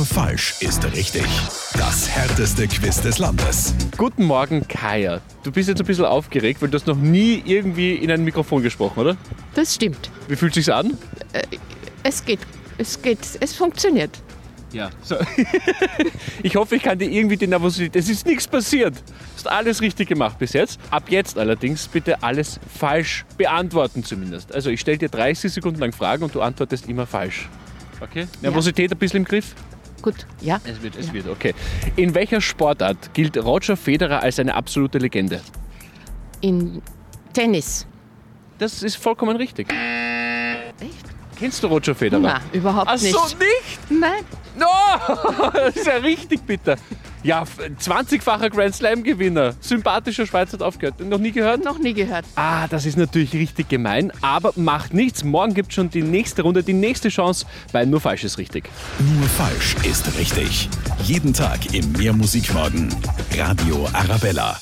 Nur falsch ist richtig. Das härteste Quiz des Landes. Guten Morgen, Kaya. Du bist jetzt ein bisschen aufgeregt, weil du hast noch nie irgendwie in ein Mikrofon gesprochen, oder? Das stimmt. Wie fühlt sich's an? Es geht. Es geht. Es funktioniert. Ja. So. ich hoffe, ich kann dir irgendwie die Nervosität. Es ist nichts passiert. Du hast alles richtig gemacht bis jetzt. Ab jetzt allerdings bitte alles falsch beantworten zumindest. Also ich stelle dir 30 Sekunden lang Fragen und du antwortest immer falsch. Okay? Nervosität ein bisschen im Griff? Gut. Ja. Es wird, es Ja. wird, okay. In welcher Sportart gilt Roger Federer als eine absolute Legende? In Tennis. Das ist vollkommen richtig. Echt? Kennst du Roger Federer? Nein, überhaupt Ach nicht. so, nicht? Nein. No! Das ist ja richtig bitter. Ja, f- 20-facher Grand Slam-Gewinner. Sympathischer Schweizer hat aufgehört. Noch nie gehört? Noch nie gehört. Ah, das ist natürlich richtig gemein, aber macht nichts. Morgen gibt es schon die nächste Runde, die nächste Chance, weil nur falsch ist richtig. Nur falsch ist richtig. Jeden Tag im Mehrmusikmorgen. Radio Arabella.